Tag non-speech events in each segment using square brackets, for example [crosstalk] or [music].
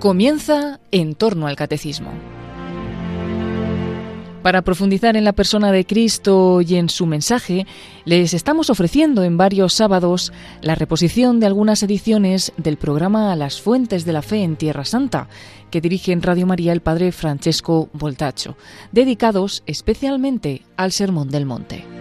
Comienza en torno al catecismo. Para profundizar en la persona de Cristo y en su mensaje, les estamos ofreciendo en varios sábados la reposición de algunas ediciones del programa Las Fuentes de la Fe en Tierra Santa, que dirige en Radio María el padre Francesco Voltacho, dedicados especialmente al Sermón del Monte.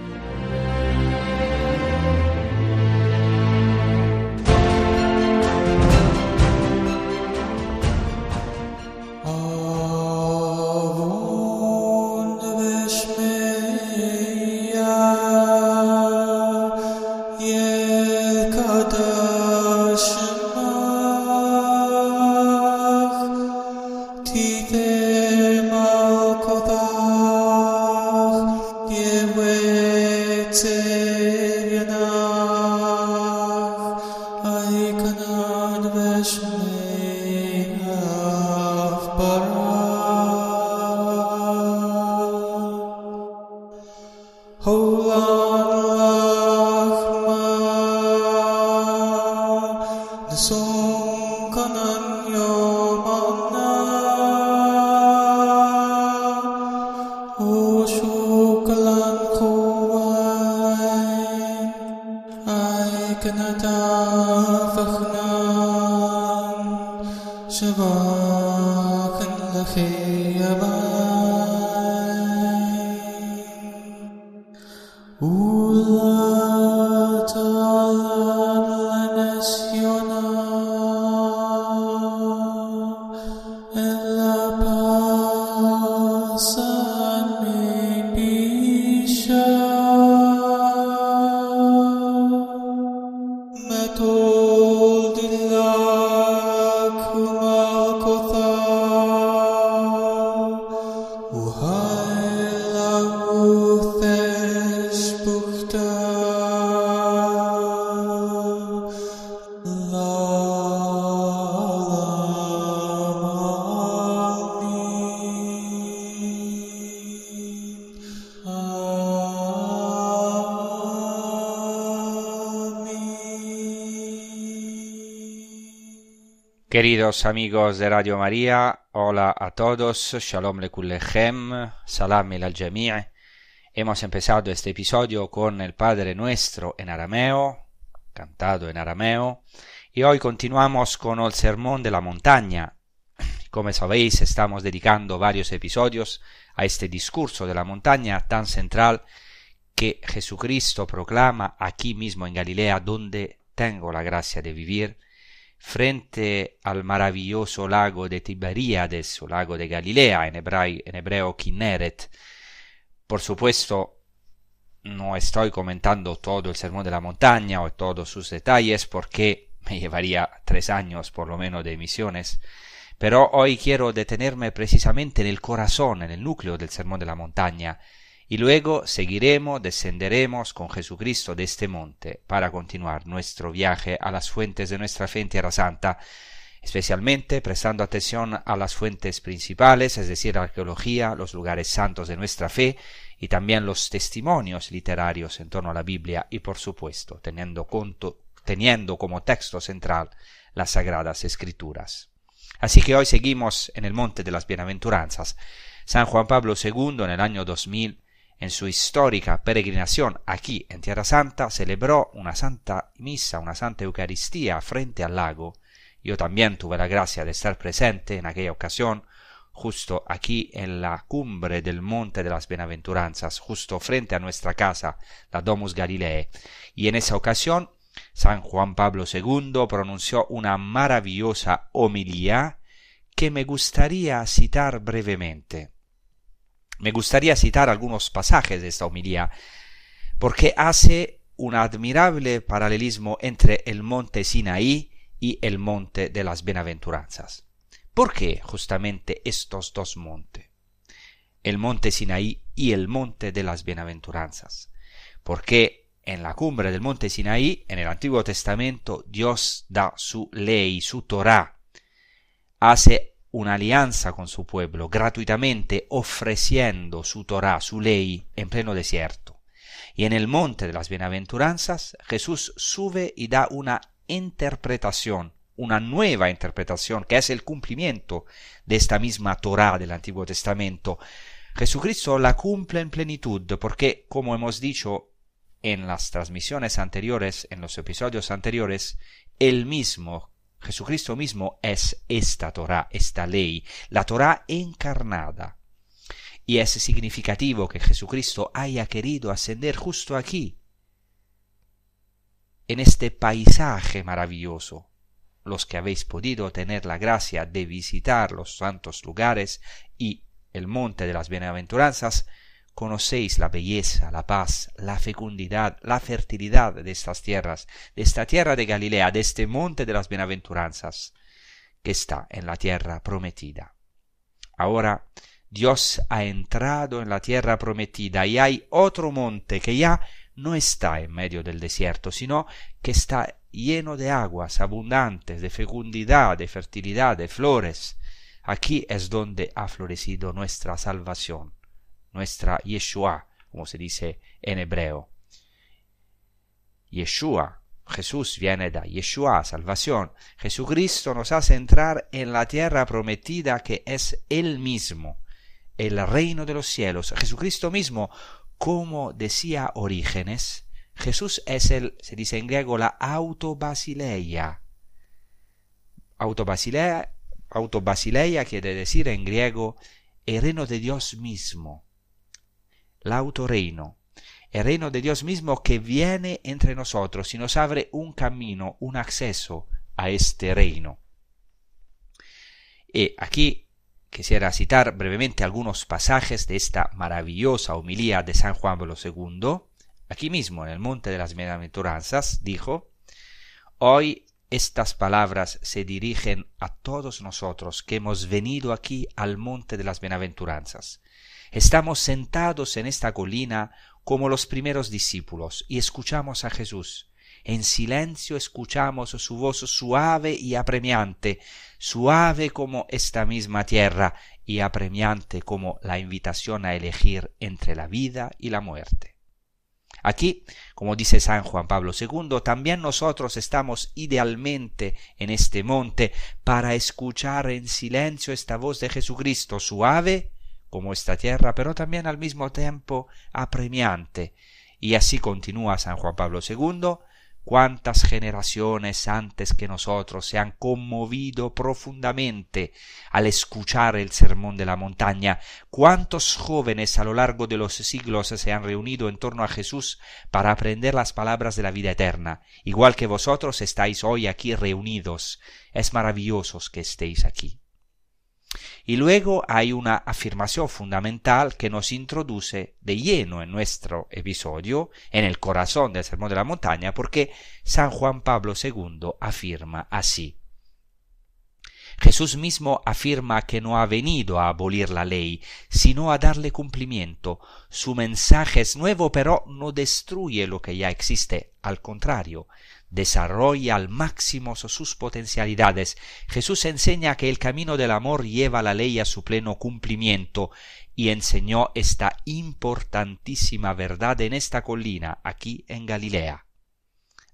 Queridos amigos de Radio María, hola a todos, Shalom lekullechem, Salam el al Hemos empezado este episodio con el Padre Nuestro en arameo, cantado en arameo, y hoy continuamos con el Sermón de la Montaña. Como sabéis, estamos dedicando varios episodios a este discurso de la montaña tan central que Jesucristo proclama aquí mismo en Galilea, donde tengo la gracia de vivir, frente al maravilloso lago de Tiberíades o lago de Galilea, en, hebreo Kinneret. Por supuesto, no estoy comentando todo el sermón de la montaña o todos sus detalles porque me llevaría tres años por lo menos de emisiones, pero hoy quiero detenerme precisamente en el corazón, en el núcleo del sermón de la montaña, y luego seguiremos, descenderemos con Jesucristo de este monte para continuar nuestro viaje a las fuentes de nuestra fe en Tierra Santa, especialmente prestando atención a las fuentes principales, es decir, la arqueología, los lugares santos de nuestra fe y también los testimonios literarios en torno a la Biblia y, por supuesto, teniendo, teniendo como texto central las sagradas escrituras. Así que hoy seguimos en el monte de las bienaventuranzas. San Juan Pablo II en el año 2000 en su histórica peregrinación aquí en Tierra Santa, celebró una santa misa, una santa Eucaristía frente al lago. Yo también tuve la gracia de estar presente en aquella ocasión, justo aquí en la cumbre del Monte de las Bienaventuranzas, justo frente a nuestra casa, la Domus Galilee. Y en esa ocasión, San Juan Pablo II pronunció una maravillosa homilía que me gustaría citar brevemente. Me gustaría citar algunos pasajes de esta homilía, porque hace un admirable paralelismo entre el monte Sinaí y el monte de las bienaventuranzas. ¿Por qué justamente estos dos montes? El monte Sinaí y el monte de las bienaventuranzas. Porque en la cumbre del monte Sinaí, en el Antiguo Testamento, Dios da su ley, su Torah, hace una alianza con su pueblo, gratuitamente ofreciendo su Torah, su ley, en pleno desierto. Y en el monte de las bienaventuranzas, Jesús sube y da una interpretación, una nueva interpretación, que es el cumplimiento de esta misma Torah del Antiguo Testamento. Jesucristo la cumple en plenitud, porque, como hemos dicho en las transmisiones anteriores, en los episodios anteriores, él mismo, Jesucristo mismo, es esta Torah, esta ley, la Torah encarnada. Y es significativo que Jesucristo haya querido ascender justo aquí, en este paisaje maravilloso. Los que habéis podido tener la gracia de visitar los santos lugares y el monte de las bienaventuranzas, conocéis la belleza, la paz, la fecundidad, la fertilidad de estas tierras, de esta tierra de Galilea, de este monte de las bienaventuranzas, que está en la tierra prometida. Ahora Dios ha entrado en la tierra prometida y hay otro monte que ya no está en medio del desierto, sino que está lleno de aguas abundantes, de fecundidad, de fertilidad, de flores. Aquí es donde ha florecido nuestra salvación, nuestra Yeshua, como se dice en hebreo. Yeshua, Jesús viene de Yeshua, salvación. Jesucristo nos hace entrar en la tierra prometida que es Él mismo, el reino de los cielos. Jesucristo mismo como decía Orígenes, Jesús es el, se dice en griego, la autobasileia. Autobasileia, autobasileia quiere decir en griego el reino de Dios mismo, autorreino, el reino de Dios mismo que viene entre nosotros y nos abre un camino, un acceso a este reino. Y aquí Quisiera citar brevemente algunos pasajes de esta maravillosa homilía de San Juan Pablo II. Aquí mismo, en el Monte de las Bienaventuranzas, dijo, Hoy estas palabras se dirigen a todos nosotros que hemos venido aquí al Monte de las Bienaventuranzas. Estamos sentados en esta colina como los primeros discípulos y escuchamos a Jesús en silencio escuchamos su voz suave y apremiante, suave como esta misma tierra y apremiante como la invitación a elegir entre la vida y la muerte. Aquí, como dice San Juan Pablo II, también nosotros estamos idealmente en este monte para escuchar en silencio esta voz de Jesucristo suave como esta tierra, pero también al mismo tiempo apremiante. Y así continúa San Juan Pablo II, cuántas generaciones antes que nosotros se han conmovido profundamente al escuchar el sermón de la montaña, cuántos jóvenes a lo largo de los siglos se han reunido en torno a Jesús para aprender las palabras de la vida eterna, igual que vosotros estáis hoy aquí reunidos. Es maravilloso que estéis aquí. Y luego hay una afirmación fundamental que nos introduce de lleno en nuestro episodio, en el corazón del Sermón de la Montaña, porque San Juan Pablo II afirma así. Jesús mismo afirma que no ha venido a abolir la ley, sino a darle cumplimiento. Su mensaje es nuevo, pero no destruye lo que ya existe. Al contrario, desarrolla al máximo sus potencialidades. Jesús enseña que el camino del amor lleva la ley a su pleno cumplimiento y enseñó esta importantísima verdad en esta colina, aquí en Galilea.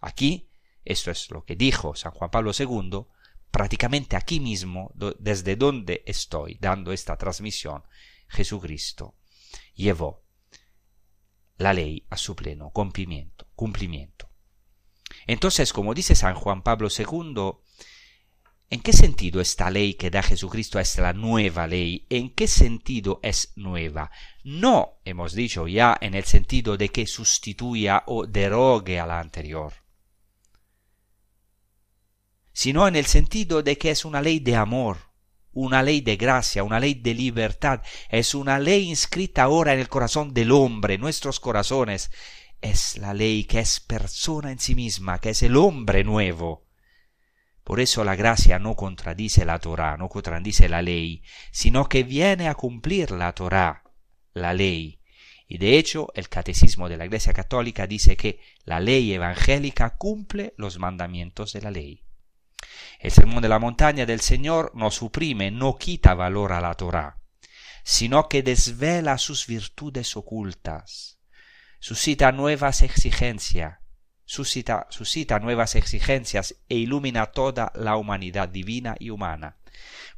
Aquí, esto es lo que dijo San Juan Pablo II, prácticamente aquí mismo, desde donde estoy dando esta transmisión, Jesucristo llevó la ley a su pleno cumplimiento. cumplimiento. Entonces, como dice San Juan Pablo II, ¿en qué sentido esta ley que da Jesucristo es la nueva ley? ¿En qué sentido es nueva? No, hemos dicho ya, en el sentido de que sustituya o derogue a la anterior, sino en el sentido de que es una ley de amor, una ley de gracia, una ley de libertad, es una ley inscrita ahora en el corazón del hombre, nuestros corazones, es la ley que es persona en sí misma, que es el hombre nuevo. Por eso la gracia no contradice la Torah, no contradice la ley, sino que viene a cumplir la Torah, la ley. Y de hecho, el catecismo de la Iglesia Católica dice que la ley evangélica cumple los mandamientos de la ley. El sermón de la montaña del Señor no suprime, no quita valor a la Torah, sino que desvela sus virtudes ocultas suscita nuevas exigencias suscita, suscita nuevas exigencias e ilumina toda la humanidad divina y humana.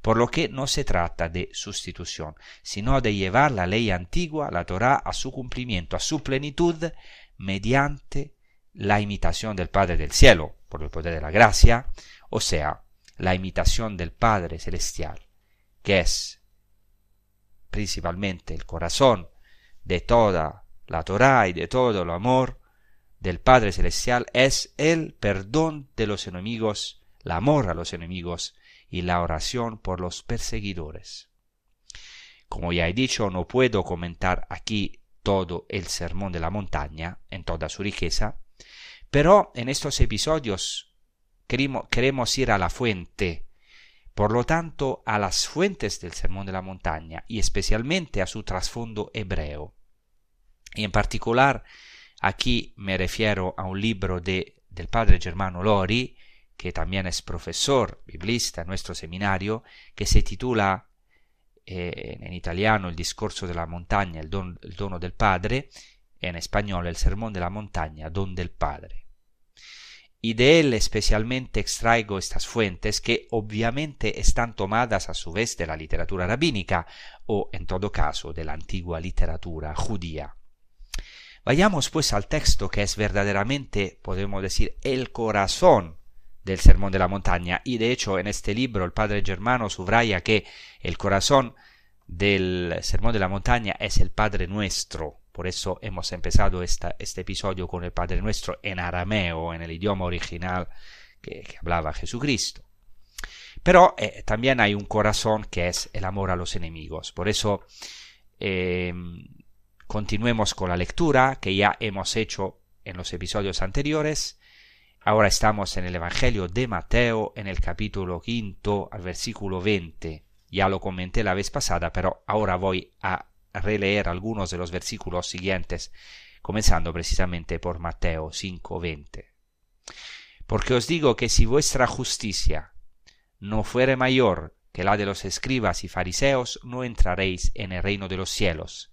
Por lo que no se trata de sustitución, sino de llevar la ley antigua, la Torah, a su cumplimiento, a su plenitud, mediante la imitación del Padre del cielo, por el poder de la gracia, o sea, la imitación del Padre celestial, que es principalmente el corazón de toda la Torah y de todo el amor del Padre Celestial es el perdón de los enemigos, el amor a los enemigos y la oración por los perseguidores. Como ya he dicho, no puedo comentar aquí todo el sermón de la montaña en toda su riqueza, pero en estos episodios queremos ir a la fuente, por lo tanto a las fuentes del sermón de la montaña y especialmente a su trasfondo hebreo. Y en particular aquí me refiero a un libro de, del padre Germano Lori, que también es profesor biblista en nuestro seminario, que se titula eh, en italiano El discorso de la montaña, el, don, el dono del Padre, en español El sermón de la montaña, don del Padre. Y de él especialmente extraigo estas fuentes que obviamente están tomadas a su vez de la literatura rabínica o en todo caso de la antigua literatura judía. Vayamos pues al texto que es verdaderamente, podemos decir, el corazón del Sermón de la Montaña. Y de hecho en este libro el padre Germano subraya que el corazón del Sermón de la Montaña es el Padre Nuestro. Por eso hemos empezado esta, este episodio con el Padre Nuestro en arameo, en el idioma original que, hablaba Jesucristo. Pero eh, también hay un corazón que es el amor a los enemigos. Por eso eh, continuemos con la lectura que ya hemos hecho en los episodios anteriores Ahora estamos en el Evangelio de Mateo, en el capítulo quinto, al versículo 20. Ya lo comenté la vez pasada, pero ahora voy a releer algunos de los versículos siguientes, comenzando precisamente por Mateo 5:20. Porque os digo que si vuestra justicia no fuere mayor que la de los escribas y fariseos, no entraréis en el reino de los cielos.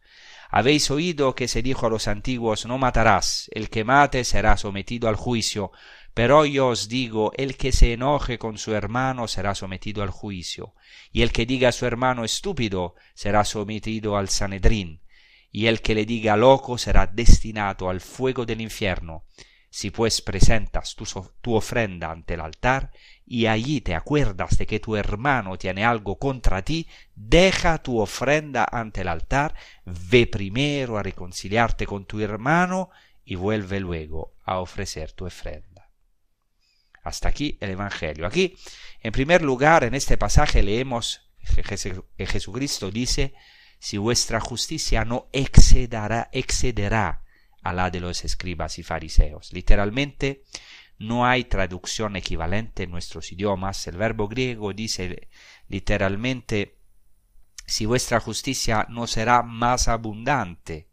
Habéis oído que se dijo a los antiguos no matarás, el que mate será sometido al juicio, pero yo os digo, el que se enoje con su hermano será sometido al juicio, y el que diga a su hermano estúpido será sometido al Sanedrín, y el que le diga loco será destinado al fuego del infierno. Si pues presentas tu, ofrenda ante el altar y allí te acuerdas de que tu hermano tiene algo contra ti, deja tu ofrenda ante el altar, ve primero a reconciliarte con tu hermano y vuelve luego a ofrecer tu ofrenda. Hasta aquí el Evangelio. Aquí, en primer lugar, en este pasaje leemos que Jesucristo dice, si vuestra justicia no excederá, excederá a la de los escribas y fariseos. Literalmente, no hay traducción equivalente en nuestros idiomas. El verbo griego dice literalmente, si vuestra justicia no será más abundante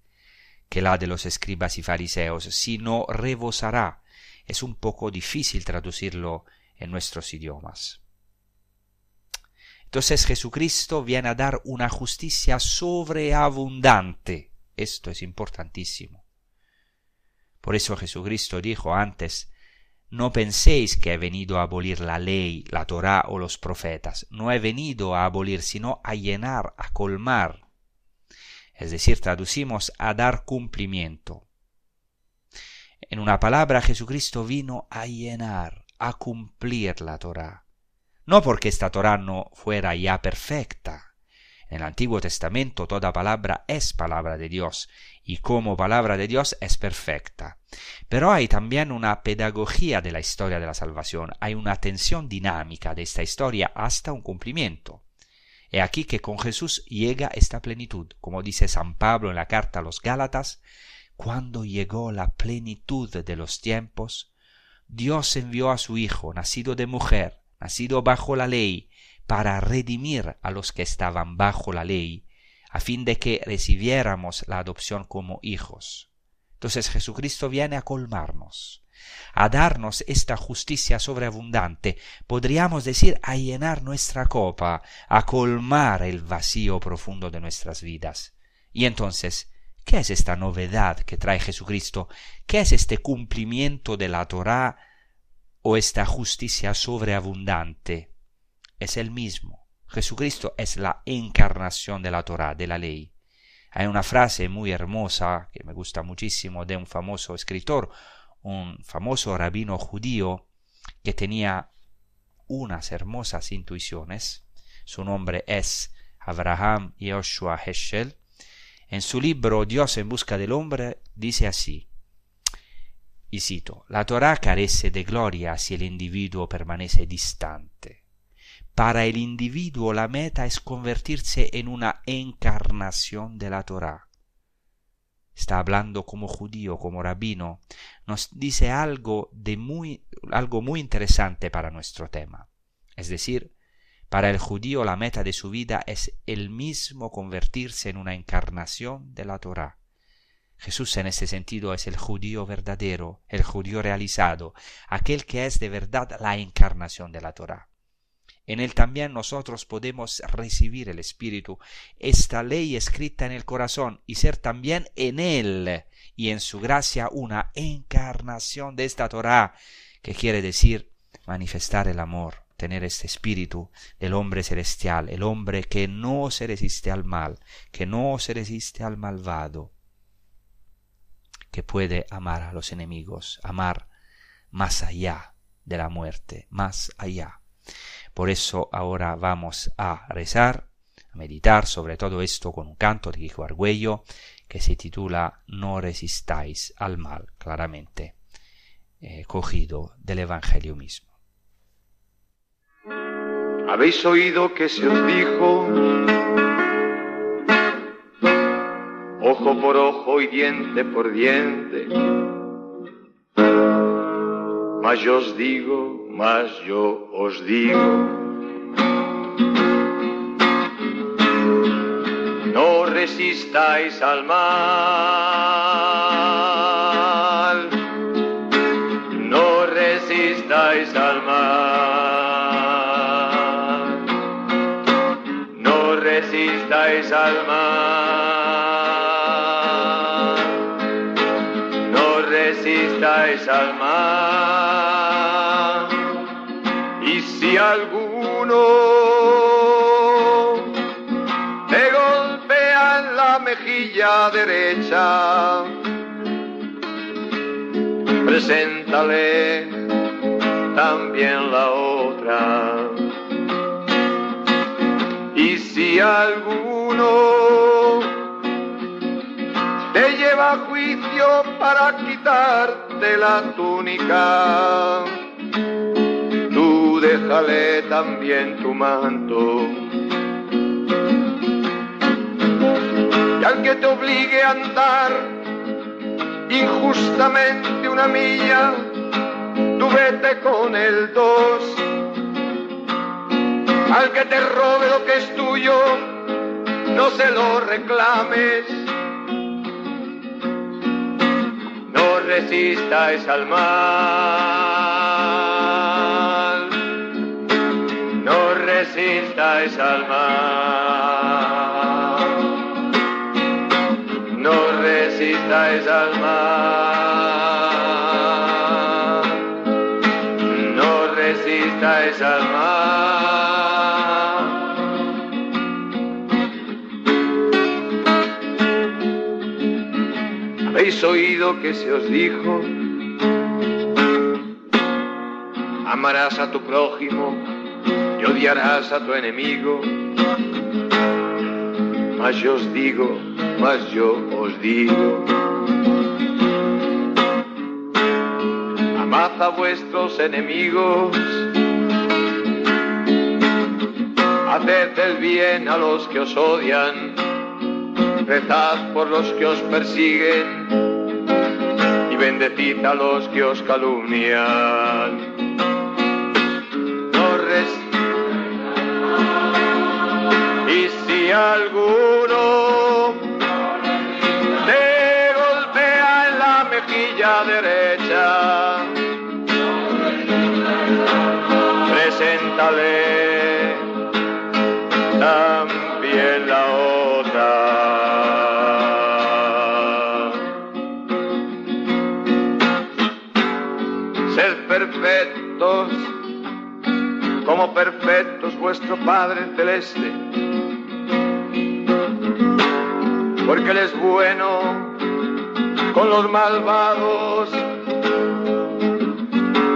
que la de los escribas y fariseos, sino rebosará es un poco difícil traducirlo en nuestros idiomas. Entonces Jesucristo viene a dar una justicia sobreabundante. Esto es importantísimo. Por eso Jesucristo dijo antes, no penséis que he venido a abolir la ley, la Torá o los profetas. No he venido a abolir, sino a llenar, a colmar. Es decir, traducimos a dar cumplimiento. En una palabra, Jesucristo vino a llenar, a cumplir la Torah. No porque esta Torah no fuera ya perfecta. En el Antiguo Testamento toda palabra es palabra de Dios y como palabra de Dios es perfecta. Pero hay también una pedagogía de la historia de la salvación, hay una tensión dinámica de esta historia hasta un cumplimiento. He aquí que con Jesús llega esta plenitud, como dice San Pablo en la carta a los Gálatas, cuando llegó la plenitud de los tiempos, Dios envió a su Hijo, nacido de mujer, nacido bajo la ley, para redimir a los que estaban bajo la ley, a fin de que recibiéramos la adopción como hijos. Entonces Jesucristo viene a colmarnos, a darnos esta justicia sobreabundante, podríamos decir a llenar nuestra copa, a colmar el vacío profundo de nuestras vidas. Y entonces ¿Qué es esta novedad que trae Jesucristo? ¿Qué es este cumplimiento de la Torá o esta justicia sobreabundante? Es el mismo. Jesucristo es la encarnación de la Torá, de la ley. Hay una frase muy hermosa que me gusta muchísimo de un famoso escritor, un famoso rabino judío que tenía unas hermosas intuiciones. Su nombre es Abraham Yoshua Heschel. En su libro Dios en busca del hombre dice así, y cito, la Torah carece de gloria si el individuo permanece distante. Para el individuo la meta es convertirse en una encarnación de la Torah. Está hablando como judío, como rabino, nos dice algo de muy algo muy interesante para nuestro tema. Es decir, para el judío la meta de su vida es el mismo convertirse en una encarnación de la Torah. Jesús en ese sentido es el judío verdadero, el judío realizado, aquel que es de verdad la encarnación de la Torah. En él también nosotros podemos recibir el Espíritu, esta ley escrita en el corazón, y ser también en él y en su gracia una encarnación de esta Torah, que quiere decir manifestar el amor, tener este espíritu del hombre celestial, el hombre que no se resiste al mal, que no se resiste al malvado, que puede amar a los enemigos, amar más allá de la muerte, más allá. Por eso ahora vamos a rezar, a meditar sobre todo esto con un canto de Hijo Argüello que se titula No resistáis al mal, claramente eh, cogido del Evangelio mismo. Habéis oído que se os dijo, ojo por ojo y diente por diente, mas yo os digo, mas yo os digo. No resistáis al mal, alguno te golpea en la mejilla derecha, preséntale también la otra. Y si alguno te lleva a juicio para quitarte la túnica, déjale también tu manto. Y al que te obligue a andar injustamente una milla, tú vete con el dos. Al que te robe lo que es tuyo, no se lo reclames. No resistas al mal. Resistáis al. No resistáis al mal. No resistáis al mal. Habéis oído que se os dijo, amarás a tu prójimo y odiarás a tu enemigo. Mas yo os digo, mas yo os digo, amad a vuestros enemigos, haced el bien a los que os odian, rezad por los que os persiguen y bendecid a los que os calumnian. y si alguno te golpea en la mejilla derecha, preséntale también la otra. Ser perfectos como perfectos vuestro Padre Celeste porque Él es bueno con los malvados,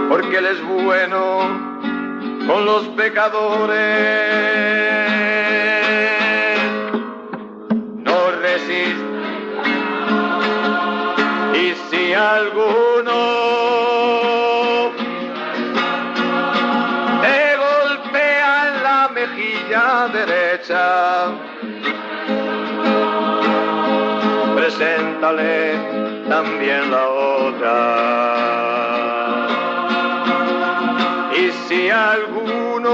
porque Él es bueno con los pecadores. No resiste. Y si alguno te golpea en la mejilla derecha, preséntale también la otra. Y si alguno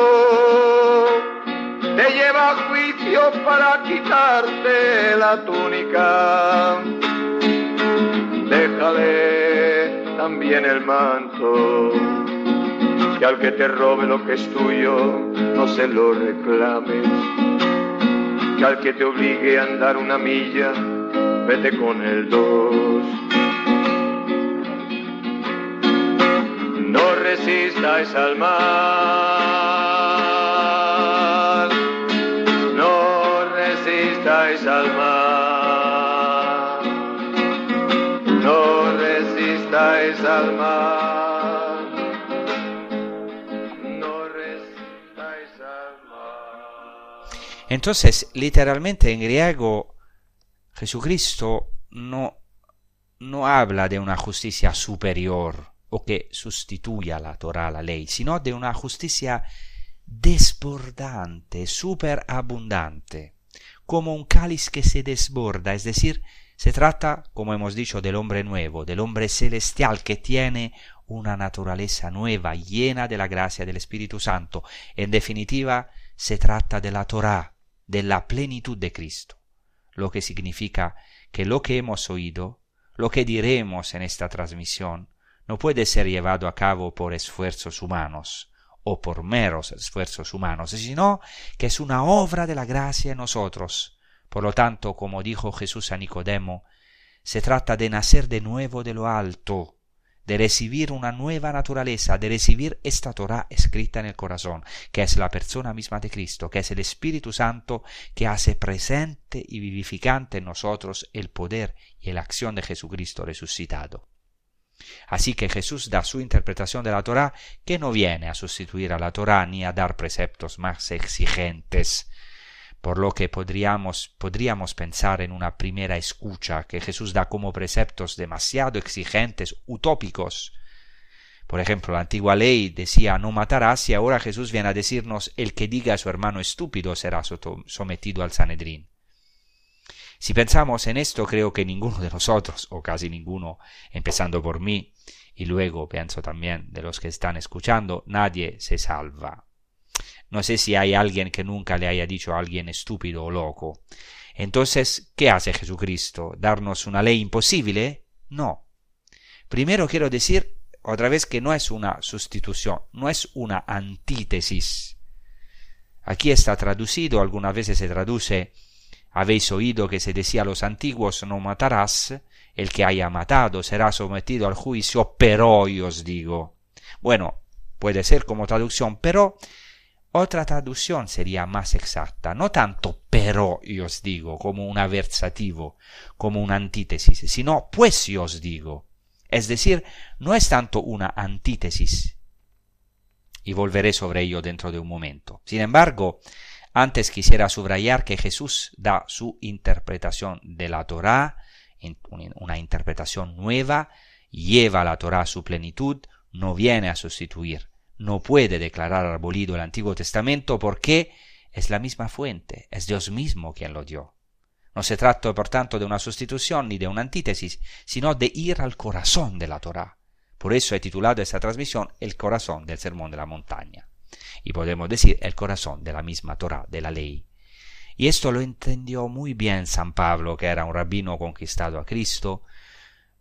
te lleva a juicio para quitarte la túnica, déjale también el manto. Que al que te robe lo que es tuyo, no se lo reclames. Que al que te obligue a andar una milla, vete con el dos. No resistáis al mal, no resistáis al mal, no resistáis al mal. Entonces, literalmente en griego, Jesucristo no, no habla de una justicia superior o que sustituya la Torah, la ley, sino de una justicia desbordante, superabundante, como un cáliz que se desborda, es decir, se trata, como hemos dicho, del hombre nuevo, del hombre celestial que tiene una naturaleza nueva, llena de la gracia del Espíritu Santo. En definitiva, se trata de la Torah, de la plenitud de Cristo, lo que significa que lo que hemos oído, lo que diremos en esta transmisión, no puede ser llevado a cabo por esfuerzos humanos o por meros esfuerzos humanos, sino que es una obra de la gracia en nosotros. Por lo tanto, como dijo Jesús a Nicodemo, se trata de nacer de nuevo de lo alto, de recibir una nueva naturaleza, de recibir esta Torah escrita en el corazón, que es la persona misma de Cristo, que es el Espíritu Santo que hace presente y vivificante en nosotros el poder y la acción de Jesucristo resucitado. Así que Jesús da su interpretación de la Torah, que no viene a sustituir a la Torah ni a dar preceptos más exigentes, por lo que podríamos, podríamos pensar en una primera escucha que Jesús da como preceptos demasiado exigentes, utópicos. Por ejemplo, la antigua ley decía no matarás y ahora Jesús viene a decirnos el que diga a su hermano estúpido será sometido al Sanedrín. Si pensamos en esto, creo que ninguno de nosotros, o casi ninguno, empezando por mí, y luego pienso también de los que están escuchando, nadie se salva. No sé si hay alguien que nunca le haya dicho a alguien estúpido o loco. Entonces, ¿qué hace Jesucristo? ¿Darnos una ley imposible? No. Primero quiero decir otra vez que no es una sustitución, no es una antítesis. Aquí está traducido, algunas veces se traduce habéis oído que se decía a los antiguos no matarás, el que haya matado será sometido al juicio, pero yo os digo. Bueno, puede ser como traducción, pero otra traducción sería más exacta, no tanto pero yo os digo, como un aversativo, como una antítesis, sino pues yo os digo. Es decir, no es tanto una antítesis, y volveré sobre ello dentro de un momento. Sin embargo, antes quisiera subrayar que Jesús da su interpretación de la Torá, una interpretación nueva, lleva la Torá a su plenitud, no viene a sustituir, no puede declarar abolido el Antiguo Testamento porque es la misma fuente, es Dios mismo quien lo dio. No se trata, por tanto, de una sustitución ni de una antítesis, sino de ir al corazón de la Torá. Por eso he titulado esta transmisión El corazón del Sermón de la Montaña y podemos decir el corazón de la misma Torah, de la ley. Y esto lo entendió muy bien San Pablo, que era un rabino conquistado a Cristo,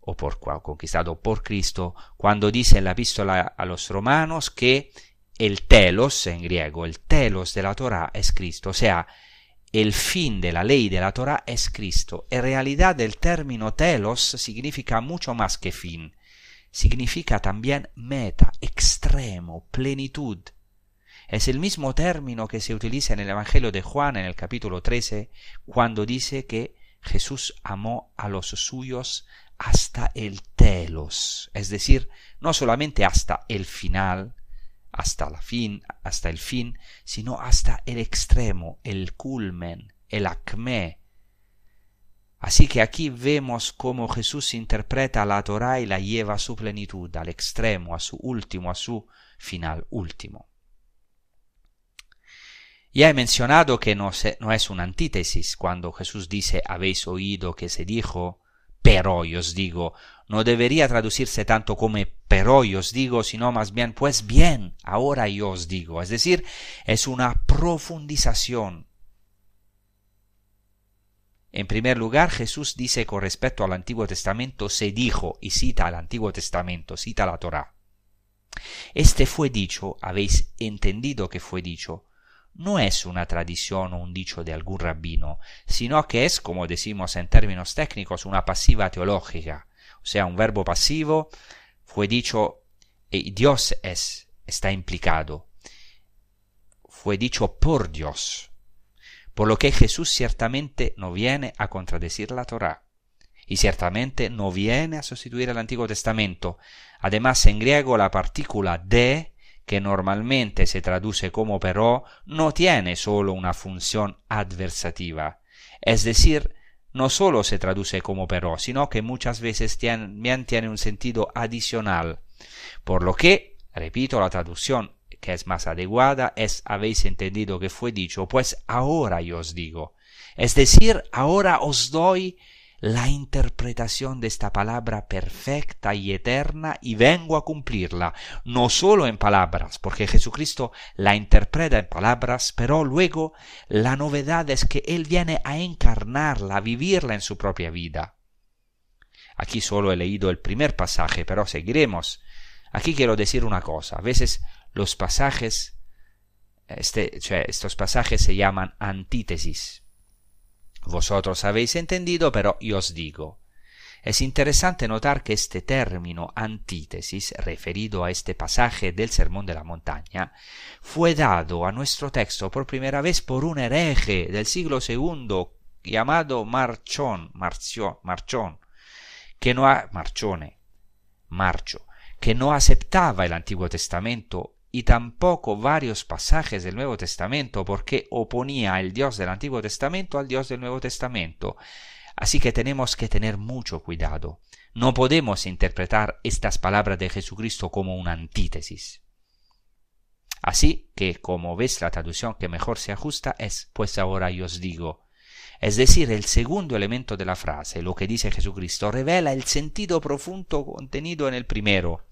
o por, conquistado por Cristo, cuando dice en la epístola a los romanos que el telos, en griego, el telos de la Torah es Cristo, o sea, el fin de la ley de la Torah es Cristo. En realidad el término telos significa mucho más que fin, significa también meta, extremo, plenitud. Es el mismo término que se utiliza en el Evangelio de Juan en el capítulo 13, cuando dice que Jesús amó a los suyos hasta el telos, es decir, no solamente hasta el final, hasta la fin, hasta el fin, sino hasta el extremo, el culmen, el acme. Así que aquí vemos cómo Jesús interpreta la Torah y la lleva a su plenitud, al extremo, a su último, a su final último. Ya he mencionado que no, no es una antítesis cuando Jesús dice habéis oído que se dijo, pero yo os digo, no debería traducirse tanto como pero yo os digo, sino más bien pues bien, ahora yo os digo. Es decir, es una profundización. En primer lugar, Jesús dice con respecto al Antiguo Testamento, se dijo, y cita al Antiguo Testamento, cita la Torá. Este fue dicho, habéis entendido que fue dicho, no es una tradición o un dicho de algún rabino, sino que es, como decimos en términos técnicos, una pasiva teológica, o sea, un verbo pasivo fue dicho y Dios es, está implicado, fue dicho por Dios, por lo que Jesús ciertamente no viene a contradecir la Torá. Y ciertamente no viene a sustituir el Antiguo Testamento. Además, en griego la partícula de que normalmente se traduce como pero, no tiene solo una función adversativa. Es decir, no solo se traduce como pero, sino que muchas veces también tiene un sentido adicional. Por lo que, repito, la traducción que es más adecuada es habéis entendido que fue dicho, pues ahora yo os digo. Es decir, ahora os doy la interpretación de esta palabra perfecta y eterna y vengo a cumplirla, no solo en palabras, porque Jesucristo la interpreta en palabras, pero luego la novedad es que Él viene a encarnarla, a vivirla en su propia vida. Aquí solo he leído el primer pasaje, pero seguiremos. Aquí quiero decir una cosa, a veces los pasajes, este, estos pasajes se llaman antítesis, vosotros habéis entendido, pero yo os digo. Es interesante notar que este término antítesis, referido a este pasaje del Sermón de la Montaña, fue dado a nuestro texto por primera vez por un hereje del siglo II llamado Marchón, Marchón, Marchón, que no Marchone, Marcho, que no aceptaba el Antiguo Testamento y tampoco varios pasajes del Nuevo Testamento porque oponía el Dios del Antiguo Testamento al Dios del Nuevo Testamento. Así que tenemos que tener mucho cuidado. No podemos interpretar estas palabras de Jesucristo como una antítesis. Así que, como ves, la traducción que mejor se ajusta es, pues ahora yo os digo. Es decir, el segundo elemento de la frase, lo que dice Jesucristo, revela el sentido profundo contenido en el primero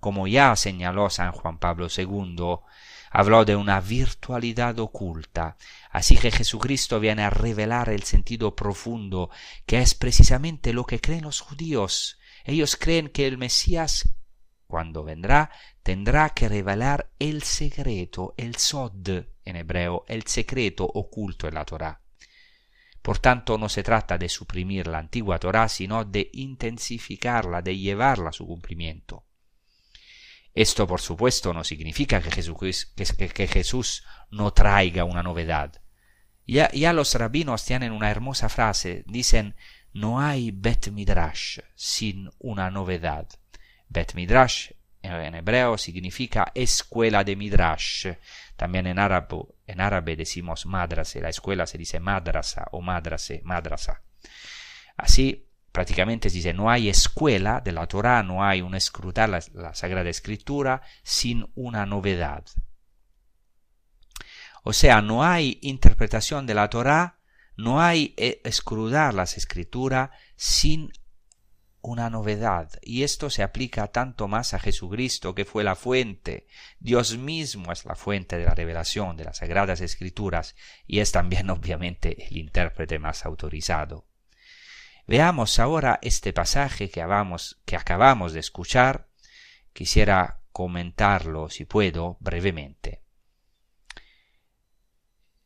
como ya señaló San Juan Pablo II, habló de una virtualidad oculta, así que Jesucristo viene a revelar el sentido profundo, que es precisamente lo que creen los judíos. Ellos creen que el Mesías, cuando vendrá, tendrá que revelar el secreto, el sod en hebreo, el secreto oculto en la Torah. Por tanto, no se trata de suprimir la antigua Torah, sino de intensificarla, de llevarla a su cumplimiento. Esto, por supuesto, no significa que Jesús, que, Jesús no traiga una novedad. Ya, ya, los rabinos tienen una hermosa frase, dicen, no hay Bet Midrash sin una novedad. Bet Midrash en hebreo significa escuela de Midrash. También en árabe, en árabe decimos madrase, la escuela se dice madrasa o madrase, madrasa. Así, prácticamente dice no hay escuela de la Torah, no hay un escrutar la, Sagrada Escritura sin una novedad. O sea, no hay interpretación de la Torah, no hay eh, escrutar las Escrituras sin una novedad. Y esto se aplica tanto más a Jesucristo, que fue la fuente. Dios mismo es la fuente de la revelación de las Sagradas Escrituras y es también [laughs] obviamente el intérprete más autorizado. Veamos ahora este pasaje que acabamos, que acabamos de escuchar. Quisiera comentarlo, si puedo, brevemente.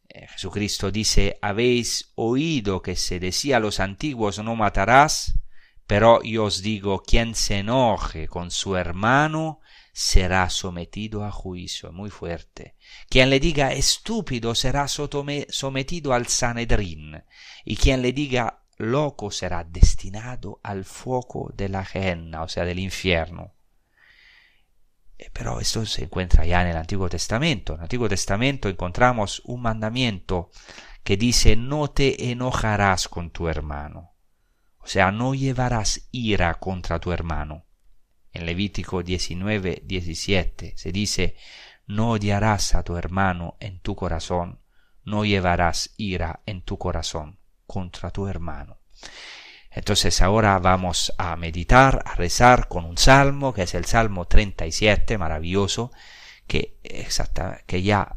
Eh, Jesucristo dice, habéis oído que se decía a los antiguos no matarás, pero yo os digo, quien se enoje con su hermano, será sometido a juicio, muy fuerte. Quien le diga estúpido será sometido al Sanedrín, y quien le diga loco será destinado al fuego de la gehenna, o sea, del infierno. Eh, pero esto se encuentra ya en el Antiguo Testamento. En el Antiguo Testamento encontramos un mandamiento que dice no te enojarás con tu hermano. O sea, no llevarás ira contra tu hermano. En Levítico 19, 17 se dice no odiarás a tu hermano en tu corazón, no llevarás ira en tu corazón contra tu hermano. Entonces ahora vamos a meditar, a rezar con un salmo, que es el Salmo 37, maravilloso, que, exacta, que ya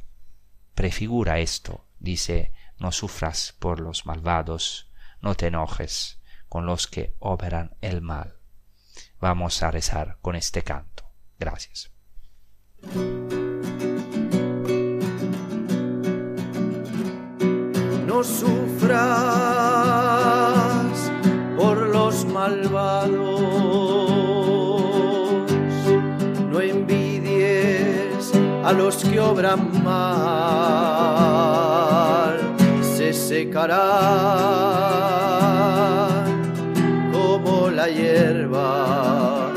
prefigura esto. Dice, no sufras por los malvados, no te enojes con los que obran el mal. Vamos a rezar con este canto. Gracias. No sufras por los malvados, no envidies a los que obran mal, se secará como la hierba,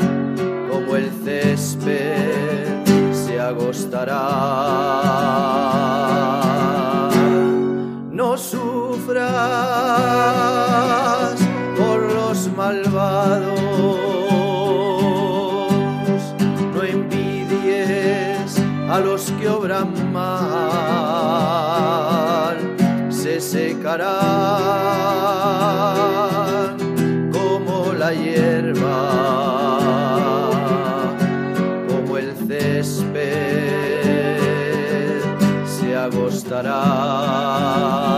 como el césped se agostará por los malvados, no envidies a los que obran mal, se secarán como la hierba, como el césped se agostará.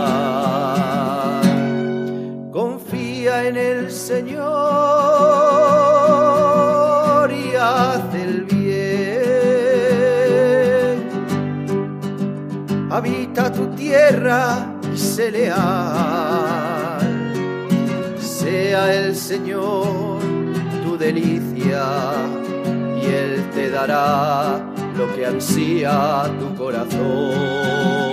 En el Señor y haz el bien. Habita tu tierra y se leal. Sea el Señor tu delicia y Él te dará lo que ansía tu corazón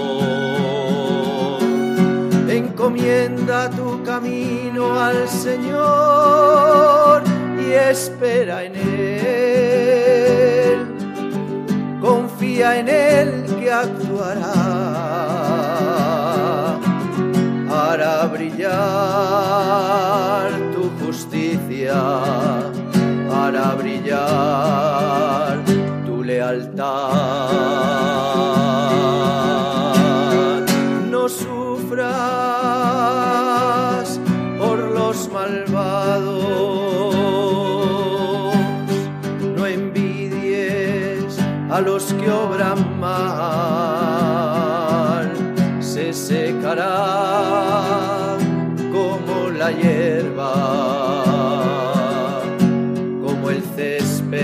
encomienda tu camino al Señor y espera en Él. Confía en Él que actuará. Hará brillar tu justicia, hará brillar tu lealtad. Que obran mal, se secará como la hierba, como el césped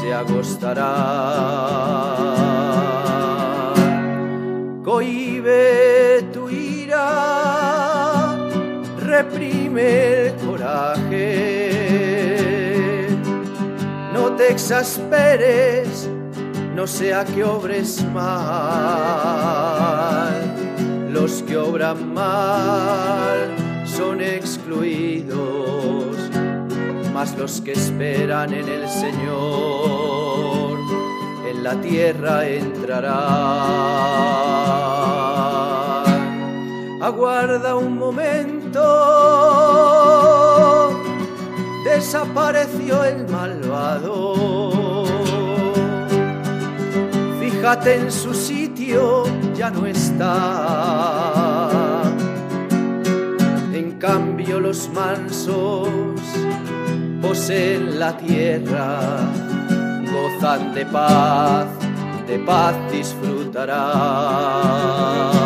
se agostará. Tu ira, reprime exasperes, no sea que obres mal. Los que obran mal son excluidos, mas los que esperan en el Señor en la tierra entrarán aguarda un momento, desapareció el malvado. Fíjate en su sitio, ya no está. En cambio los mansos poseen la tierra, gozan de paz, de paz disfrutarán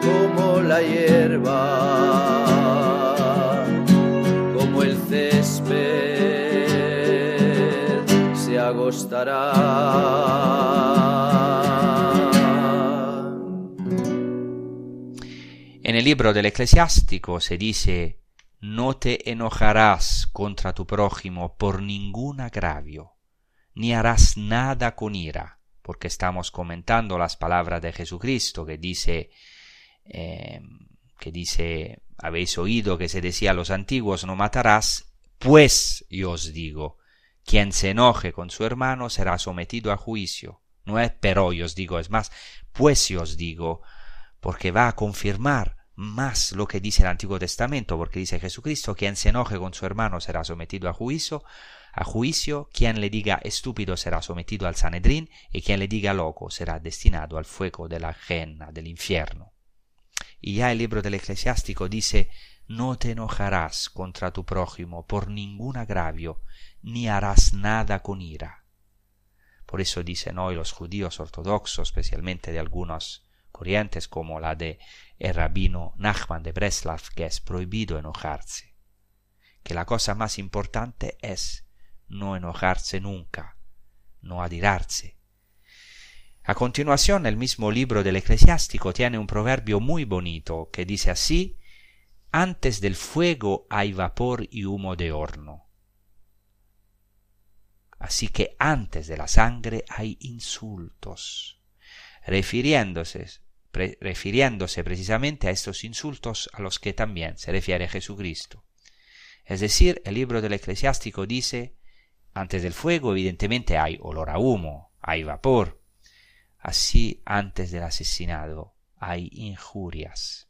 como la hierba, como el césped se agostará. En el libro del eclesiástico se dice, no te enojarás contra tu prójimo por ningún agravio, ni harás nada con ira, porque estamos comentando las palabras de Jesucristo que dice, eh, que dice, habéis oído que se decía a los antiguos, no matarás, pues yo os digo, quien se enoje con su hermano será sometido a juicio. No es pero yo os digo, es más, pues yo os digo, porque va a confirmar más lo que dice el Antiguo Testamento, porque dice Jesucristo, quien se enoje con su hermano será sometido a juicio, a juicio, quien le diga estúpido será sometido al Sanedrín, y quien le diga loco será destinado al fuego de la gena, del infierno. Y ya el libro del eclesiástico dice, no te enojarás contra tu prójimo por ningún agravio, ni harás nada con ira. Por eso dicen hoy los judíos ortodoxos, especialmente de algunos corrientes como la de el rabino Nachman de Breslav, que es prohibido enojarse, que la cosa más importante es no enojarse nunca, no adirarse. A continuación, el mismo libro del eclesiástico tiene un proverbio muy bonito que dice así, antes del fuego hay vapor y humo de horno. Así que antes de la sangre hay insultos, refiriéndose, refiriéndose precisamente a estos insultos a los que también se refiere Jesucristo. Es decir, el libro del eclesiástico dice, antes del fuego evidentemente hay olor a humo, hay vapor. Así antes del asesinado hay injurias.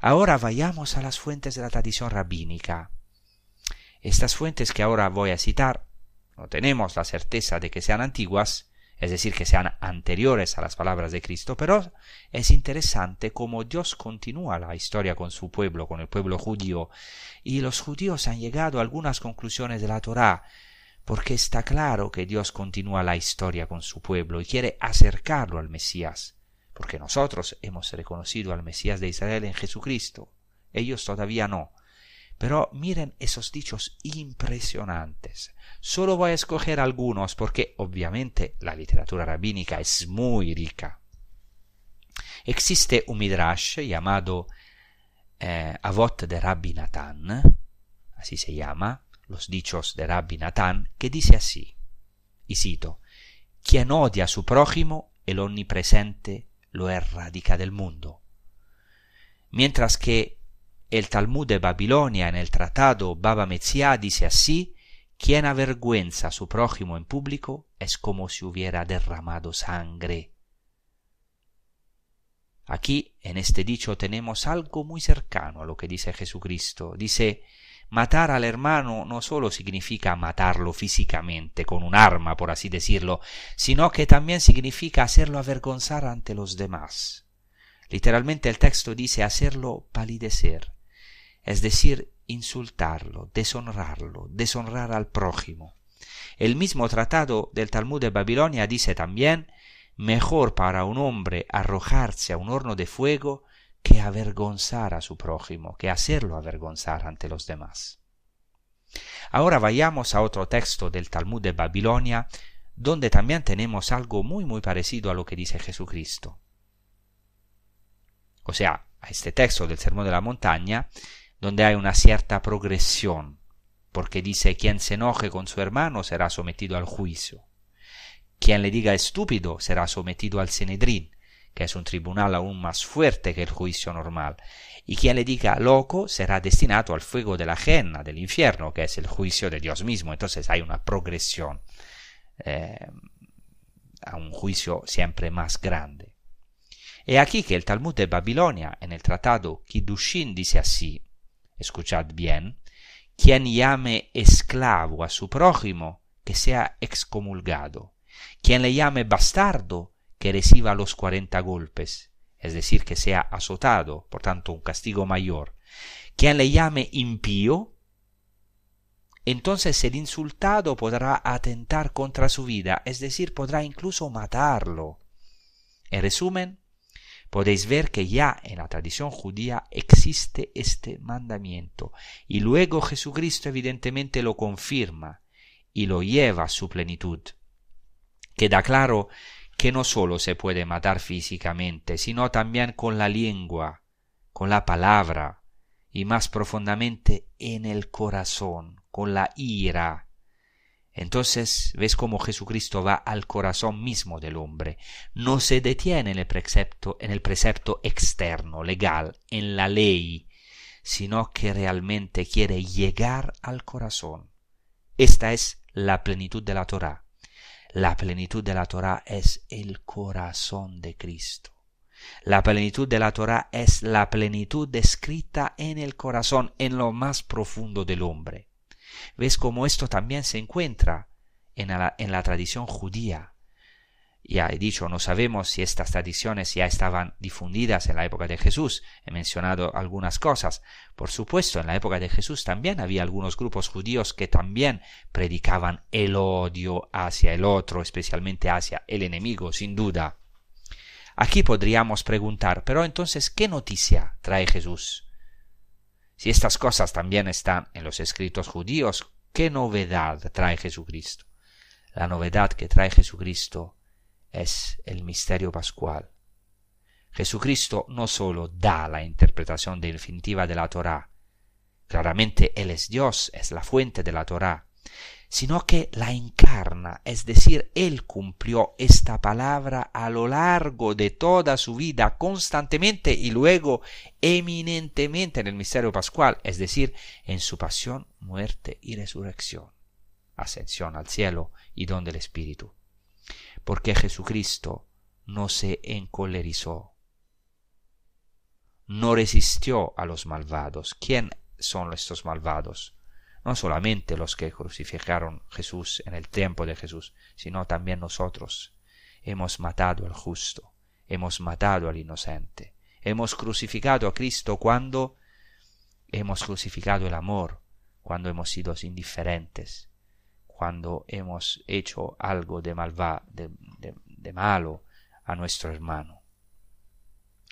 Ahora vayamos a las fuentes de la tradición rabínica. Estas fuentes que ahora voy a citar no tenemos la certeza de que sean antiguas, es decir, que sean anteriores a las palabras de Cristo, pero es interesante cómo Dios continúa la historia con su pueblo, con el pueblo judío, y los judíos han llegado a algunas conclusiones de la Torá, porque está claro que Dios continúa la historia con su pueblo y quiere acercarlo al Mesías, porque nosotros hemos reconocido al Mesías de Israel en Jesucristo, ellos todavía no. Pero miren esos dichos impresionantes. Solo voy a escoger algunos porque obviamente la literatura rabínica es muy rica. Existe un midrash llamado eh, Avot de Rabbi Natán, así se llama, los dichos de Rabbi Natán, que dice así, y cito, quien odia a su prójimo, el omnipresente lo erradica del mundo. Mientras que el Talmud de Babilonia en el tratado Baba Metzia dice así, quien avergüenza a su prójimo en público es como si hubiera derramado sangre. Aquí, en este dicho, tenemos algo muy cercano a lo que dice Jesucristo. Dice, matar al hermano no solo significa matarlo físicamente, con un arma, por así decirlo, sino que también significa hacerlo avergonzar ante los demás. Literalmente el texto dice hacerlo palidecer es decir, insultarlo, deshonrarlo, deshonrar al prójimo. El mismo tratado del Talmud de Babilonia dice también mejor para un hombre arrojarse a un horno de fuego que avergonzar a su prójimo, que hacerlo avergonzar ante los demás. Ahora vayamos a otro texto del Talmud de Babilonia, donde también tenemos algo muy muy parecido a lo que dice Jesucristo. O sea, a este texto del Sermón de la Montaña, donde hay una cierta progresión, porque dice quien se enoje con su hermano será sometido al juicio. Quien le diga estúpido será sometido al Senedrín, que es un tribunal aún más fuerte que el juicio normal, y quien le diga loco será destinado al fuego de la ajena, del infierno, que es el juicio de Dios mismo. Entonces hay una progresión eh, a un juicio siempre más grande. He aquí que el Talmud de Babilonia, en el tratado Kiddushin, dice así, escuchad bien, quien llame esclavo a su prójimo, que sea excomulgado. Quien le llame bastardo, que reciba los cuarenta golpes, es decir, que sea azotado, por tanto un castigo mayor. Quien le llame impío, entonces el insultado podrá atentar contra su vida, es decir, podrá incluso matarlo. En resumen, podéis ver que ya en la tradición judía existe este mandamiento y luego Jesucristo evidentemente lo confirma y lo lleva a su plenitud. Queda claro que no solo se puede matar físicamente, sino también con la lengua, con la palabra y más profundamente en el corazón, con la ira. Entonces ves cómo Jesucristo va al corazón mismo del hombre, no se detiene en el precepto, en el precepto externo, legal, en la ley, sino que realmente quiere llegar al corazón. Esta es la plenitud de la Torah. La plenitud de la Torah es el corazón de Cristo. La plenitud de la Torah es la plenitud descrita en el corazón, en lo más profundo del hombre. ¿Ves cómo esto también se encuentra en la, en la tradición judía? Ya he dicho, no sabemos si estas tradiciones ya estaban difundidas en la época de Jesús. He mencionado algunas cosas. Por supuesto, en la época de Jesús también había algunos grupos judíos que también predicaban el odio hacia el otro, especialmente hacia el enemigo, sin duda. Aquí podríamos preguntar, pero entonces, ¿qué noticia trae Jesús? Si estas cosas también están en los escritos judíos, ¿qué novedad trae Jesucristo? La novedad que trae Jesucristo es el misterio pascual. Jesucristo no sólo da la interpretación definitiva de la Torá, claramente Él es Dios, es la fuente de la Torá, sino que la encarna, es decir, Él cumplió esta palabra a lo largo de toda su vida, constantemente y luego eminentemente en el misterio pascual, es decir, en su pasión, muerte y resurrección, ascensión al cielo y don del Espíritu porque Jesucristo no se encolerizó, no resistió a los malvados. ¿Quién son estos malvados? No solamente los que crucificaron Jesús en el tiempo de Jesús, sino también nosotros. Hemos matado al justo, hemos matado al inocente, hemos crucificado a Cristo cuando hemos crucificado el amor, cuando hemos sido indiferentes, cuando hemos hecho algo de, malva, de, malo a nuestro hermano.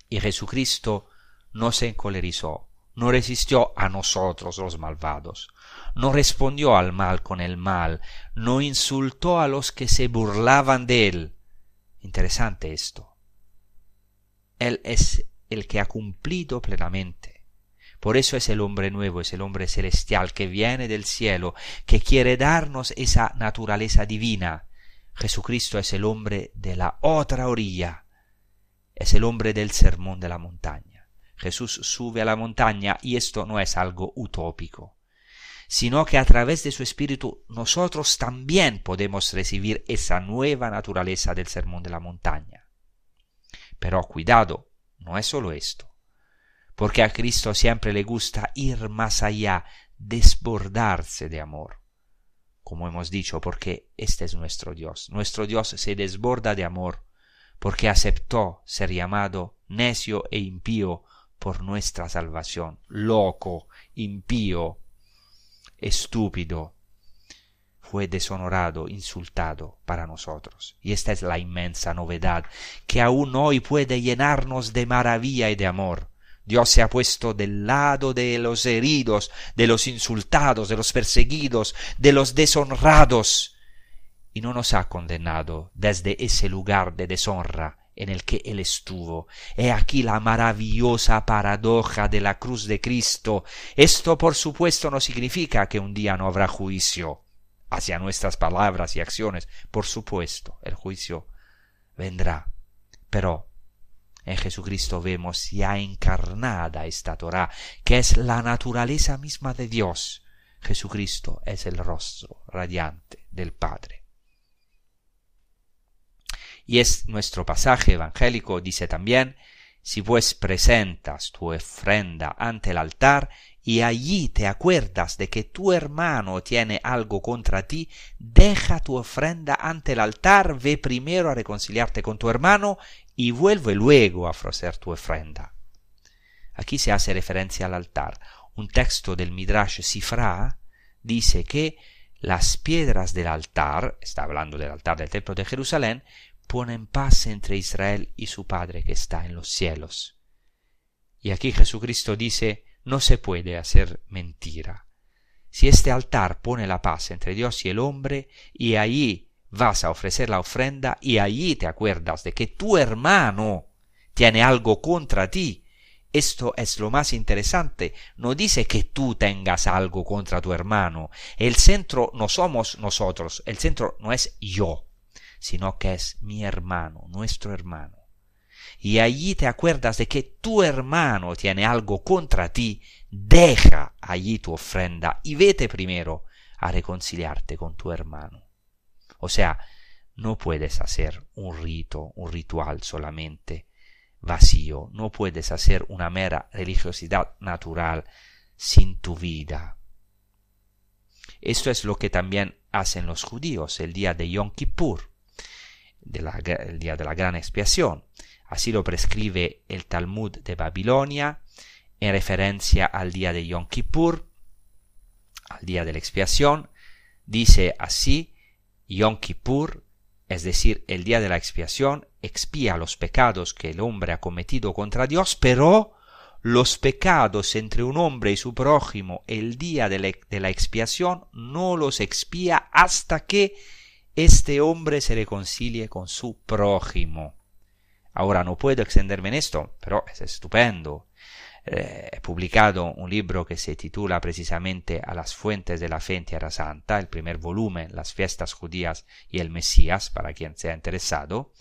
Y Jesucristo no se encolerizó, no resistió a nosotros los malvados, no respondió al mal con el mal, no insultó a los que se burlaban de él. Interesante esto. Él es el que ha cumplido plenamente por eso es el hombre nuevo, es el hombre celestial que viene del cielo, que quiere darnos esa naturaleza divina. Jesucristo es el hombre de la otra orilla, es el hombre del sermón de la montaña. Jesús sube a la montaña y esto no es algo utópico, sino que a través de su espíritu nosotros también podemos recibir esa nueva naturaleza del sermón de la montaña. Pero cuidado, no es solo esto porque a Cristo siempre le gusta ir más allá, desbordarse de amor. Como hemos dicho, porque este es nuestro Dios. Nuestro Dios se desborda de amor, porque aceptó ser llamado necio e impío por nuestra salvación, loco, impío, estúpido, fue deshonorado, insultado para nosotros. Y esta es la inmensa novedad, que aún hoy puede llenarnos de maravilla y de amor. Dios se ha puesto del lado de los heridos, de los insultados, de los perseguidos, de los deshonrados, y no nos ha condenado desde ese lugar de deshonra en el que Él estuvo. He aquí la maravillosa paradoja de la cruz de Cristo. Esto, por supuesto, no significa que un día no habrá juicio hacia nuestras palabras y acciones. Por supuesto, el juicio vendrá. Pero en Jesucristo vemos ya encarnada esta Torah, que es la naturaleza misma de Dios. Jesucristo es el rostro radiante del Padre. Y es nuestro pasaje evangélico, dice también, si pues presentas tu ofrenda ante el altar y allí te acuerdas de que tu hermano tiene algo contra ti, deja tu ofrenda ante el altar, ve primero a reconciliarte con tu hermano y vuelve luego a ofrecer tu ofrenda. Aquí se hace referencia al altar. Un texto del Midrash Sifra dice que las piedras del altar, está hablando del altar del templo de Jerusalén, ponen paz entre Israel y su Padre que está en los cielos. Y aquí Jesucristo dice, no se puede hacer mentira. Si este altar pone la paz entre Dios y el hombre, y allí vas a ofrecer la ofrenda, y allí te acuerdas de que tu hermano tiene algo contra ti, esto es lo más interesante. No dice que tú tengas algo contra tu hermano. El centro no somos nosotros. El centro no es yo, sino que es mi hermano, nuestro hermano. Y allí te acuerdas de que tu hermano tiene algo contra ti. Deja allí tu ofrenda y vete primero a reconciliarte con tu hermano. O sea, no puedes hacer un rito, un ritual solamente vacío, no puedes hacer una mera religiosidad natural sin tu vida. Esto es lo que también hacen los judíos el día de Yom Kippur, el día de la gran expiación. Así lo prescribe el Talmud de Babilonia en referencia al día de Yom Kippur, al día de la expiación. Dice así, Yom Kippur es decir, el día de la expiación, expía los pecados que el hombre ha cometido contra Dios, pero los pecados entre un hombre y su prójimo el día de la, expiación no los expía hasta que este hombre se reconcilie con su prójimo. Ahora no puedo extenderme en esto, pero es estupendo. Eh, he publicado un libro que se titula precisamente A las fuentes de la fe en Tierra Santa, el primer volumen, Las fiestas judías y el Mesías, para quien sea interesado,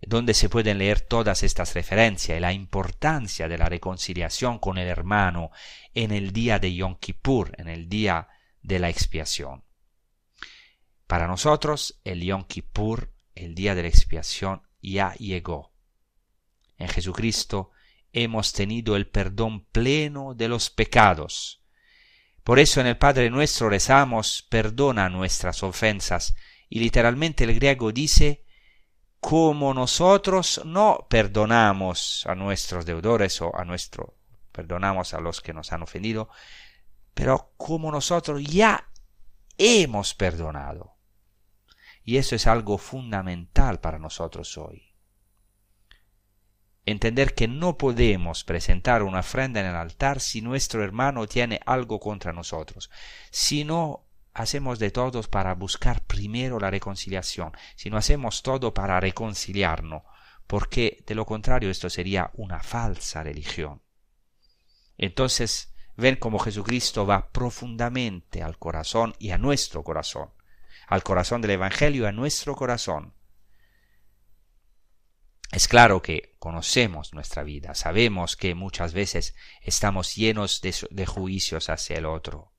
donde se pueden leer todas estas referencias y la importancia de la reconciliación con el hermano en el día de Yom Kippur, en el día de la expiación. Para nosotros, el Yom Kippur, el día de la expiación, ya llegó. En Jesucristo hemos tenido el perdón pleno de los pecados. Por eso en el Padre nuestro rezamos, perdona nuestras ofensas, y literalmente el griego dice, como nosotros no perdonamos a nuestros deudores o a nuestro, perdonamos a los que nos han ofendido, pero como nosotros ya hemos perdonado. Y eso es algo fundamental para nosotros hoy. Entender que no podemos presentar una ofrenda en el altar si nuestro hermano tiene algo contra nosotros, si no hacemos de todo para buscar primero la reconciliación, si no hacemos todo para reconciliarnos, porque de lo contrario esto sería una falsa religión. Entonces, ven cómo Jesucristo va profundamente al corazón y a nuestro corazón, al corazón del Evangelio a nuestro corazón, es claro que conocemos nuestra vida, sabemos que muchas veces estamos llenos de, juicios hacia el otro,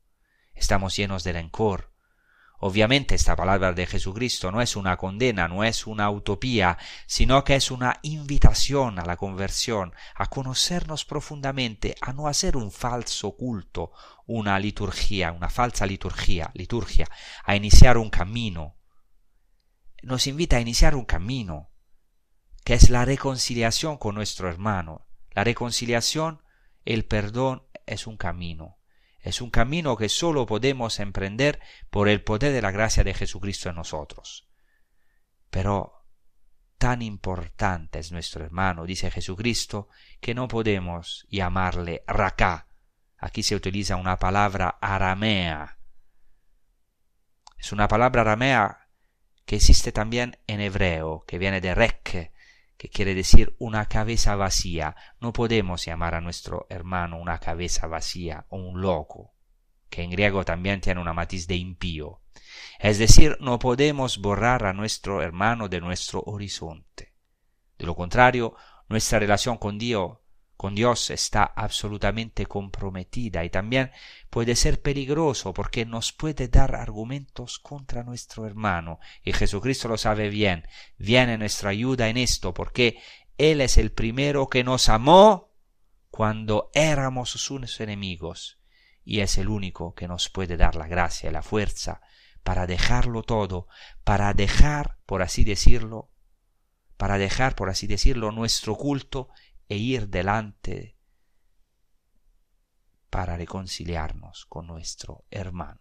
estamos llenos de rencor. Obviamente esta palabra de Jesucristo no es una condena, no es una utopía, sino que es una invitación a la conversión, a conocernos profundamente, a no hacer un falso culto, una liturgia, una falsa liturgia, liturgia, a iniciar un camino. Nos invita a iniciar un camino, que es la reconciliación con nuestro hermano. La reconciliación, el perdón es un camino. Es un camino que solo podemos emprender por el poder de la gracia de Jesucristo en nosotros. Pero tan importante es nuestro hermano, dice Jesucristo, que no podemos llamarle raká. Aquí se utiliza una palabra aramea. Es una palabra aramea que existe también en hebreo, que viene de rek, que quiere decir una cabeza vacía. No podemos llamar a nuestro hermano una cabeza vacía o un loco, que en griego también tiene una matiz de impío. Es decir, no podemos borrar a nuestro hermano de nuestro horizonte. De lo contrario, nuestra relación con Dios con Dios está absolutamente comprometida y también puede ser peligroso porque nos puede dar argumentos contra nuestro hermano. Y Jesucristo lo sabe bien, viene nuestra ayuda en esto porque Él es el primero que nos amó cuando éramos sus enemigos y es el único que nos puede dar la gracia y la fuerza para dejarlo todo, para dejar, por así decirlo, para dejar, por así decirlo, nuestro culto e ir delante para reconciliarnos con nuestro hermano.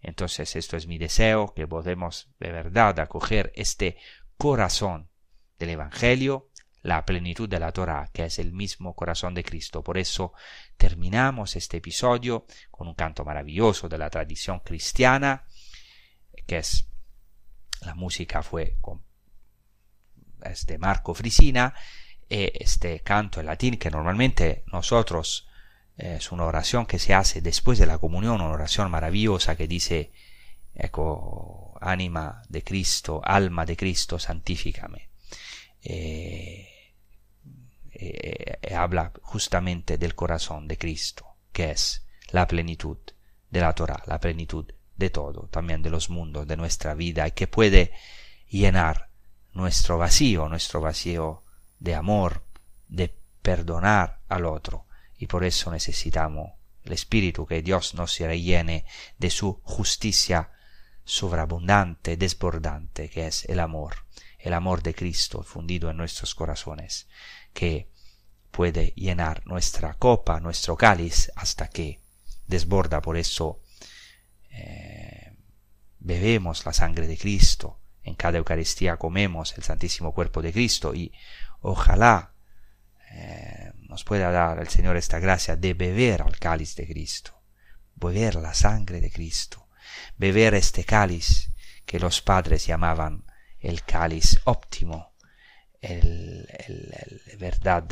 Entonces esto es mi deseo, que podemos de verdad acoger este corazón del Evangelio, la plenitud de la Torah, que es el mismo corazón de Cristo. Por eso terminamos este episodio con un canto maravilloso de la tradición cristiana, que es la música fue es de Marco Frisina, este canto en latín que normalmente nosotros eh, es una oración que se hace después de la comunión, una oración maravillosa que dice, ecco, ánima de Cristo, alma de Cristo, santifícame. Eh, eh, habla justamente del corazón de Cristo, que es la plenitud de la Torah, la plenitud de todo, también de los mundos, de nuestra vida, y que puede llenar nuestro vacío, nuestro vacío de amor, de perdonar al otro, y por eso necesitamos el Espíritu, que Dios nos rellene de su justicia sobreabundante, desbordante, que es el amor, el amor de Cristo fundido en nuestros corazones, que puede llenar nuestra copa, nuestro cáliz, hasta que desborda. Por eso eh, bebemos la sangre de Cristo, en cada Eucaristía comemos el Santísimo Cuerpo de Cristo y ojalá eh, nos pueda dar el Señor esta gracia de beber al cáliz de Cristo, beber la sangre de Cristo, beber este cáliz que los padres llamaban el cáliz óptimo, el, verdad,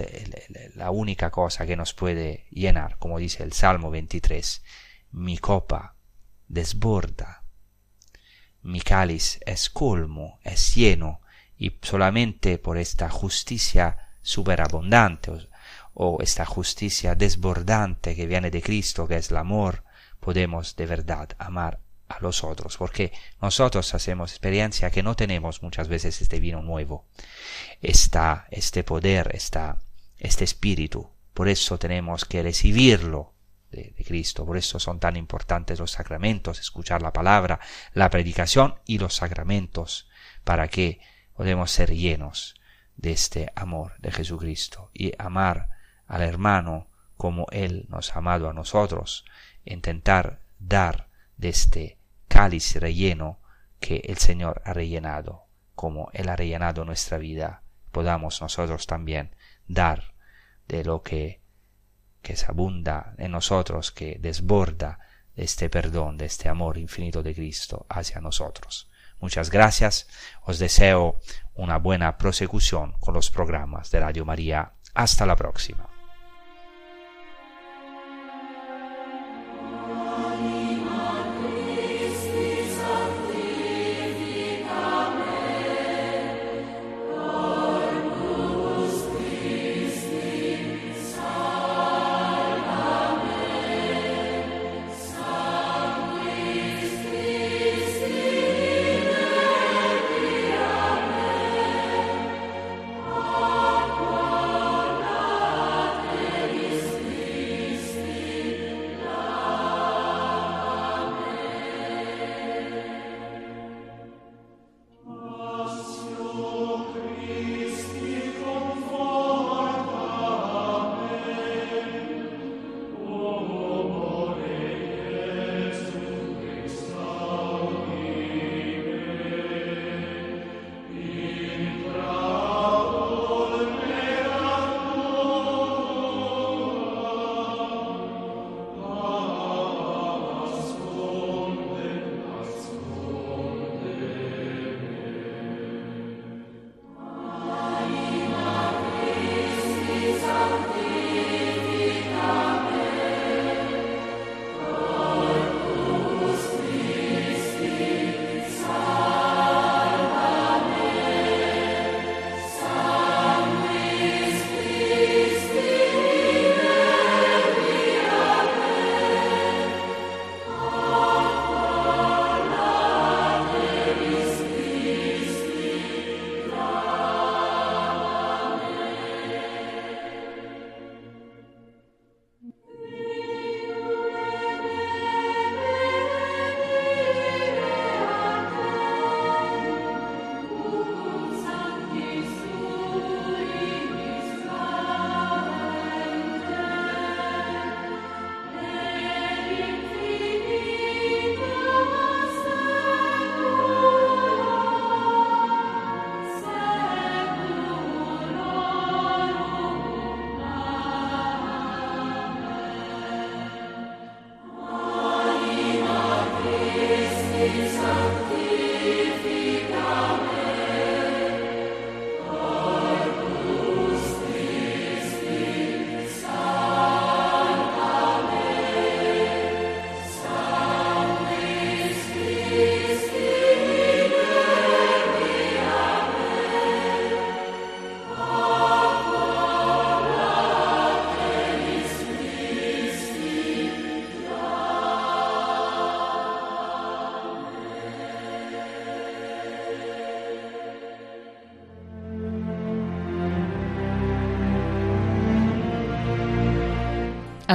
la única cosa que nos puede llenar, como dice el Salmo 23, mi copa desborda, mi cáliz es colmo, es lleno, y solamente por esta justicia superabundante o, esta justicia desbordante que viene de Cristo, que es el amor, podemos de verdad amar a los otros, porque nosotros hacemos experiencia que no tenemos muchas veces este vino nuevo, está este poder, está este espíritu, por eso tenemos que recibirlo de, Cristo, por eso son tan importantes los sacramentos, escuchar la palabra, la predicación y los sacramentos, para que podemos ser llenos de este amor de Jesucristo y amar al hermano como Él nos ha amado a nosotros, intentar dar de este cáliz relleno que el Señor ha rellenado, como Él ha rellenado nuestra vida, podamos nosotros también dar de lo que, que se abunda en nosotros, que desborda de este perdón, de este amor infinito de Cristo hacia nosotros. Muchas gracias. Os deseo una buena prosecución con los programas de Radio María. Hasta la próxima.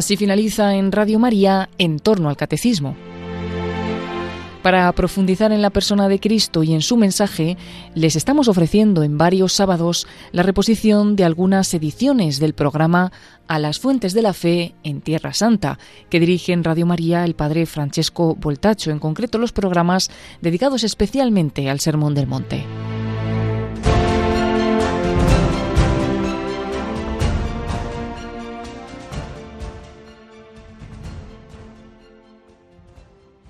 Así finaliza en Radio María en torno al catecismo. Para profundizar en la persona de Cristo y en su mensaje, les estamos ofreciendo en varios sábados la reposición de algunas ediciones del programa A las Fuentes de la Fe en Tierra Santa, que dirige en Radio María el padre Francesco Voltacho, en concreto los programas dedicados especialmente al Sermón del Monte.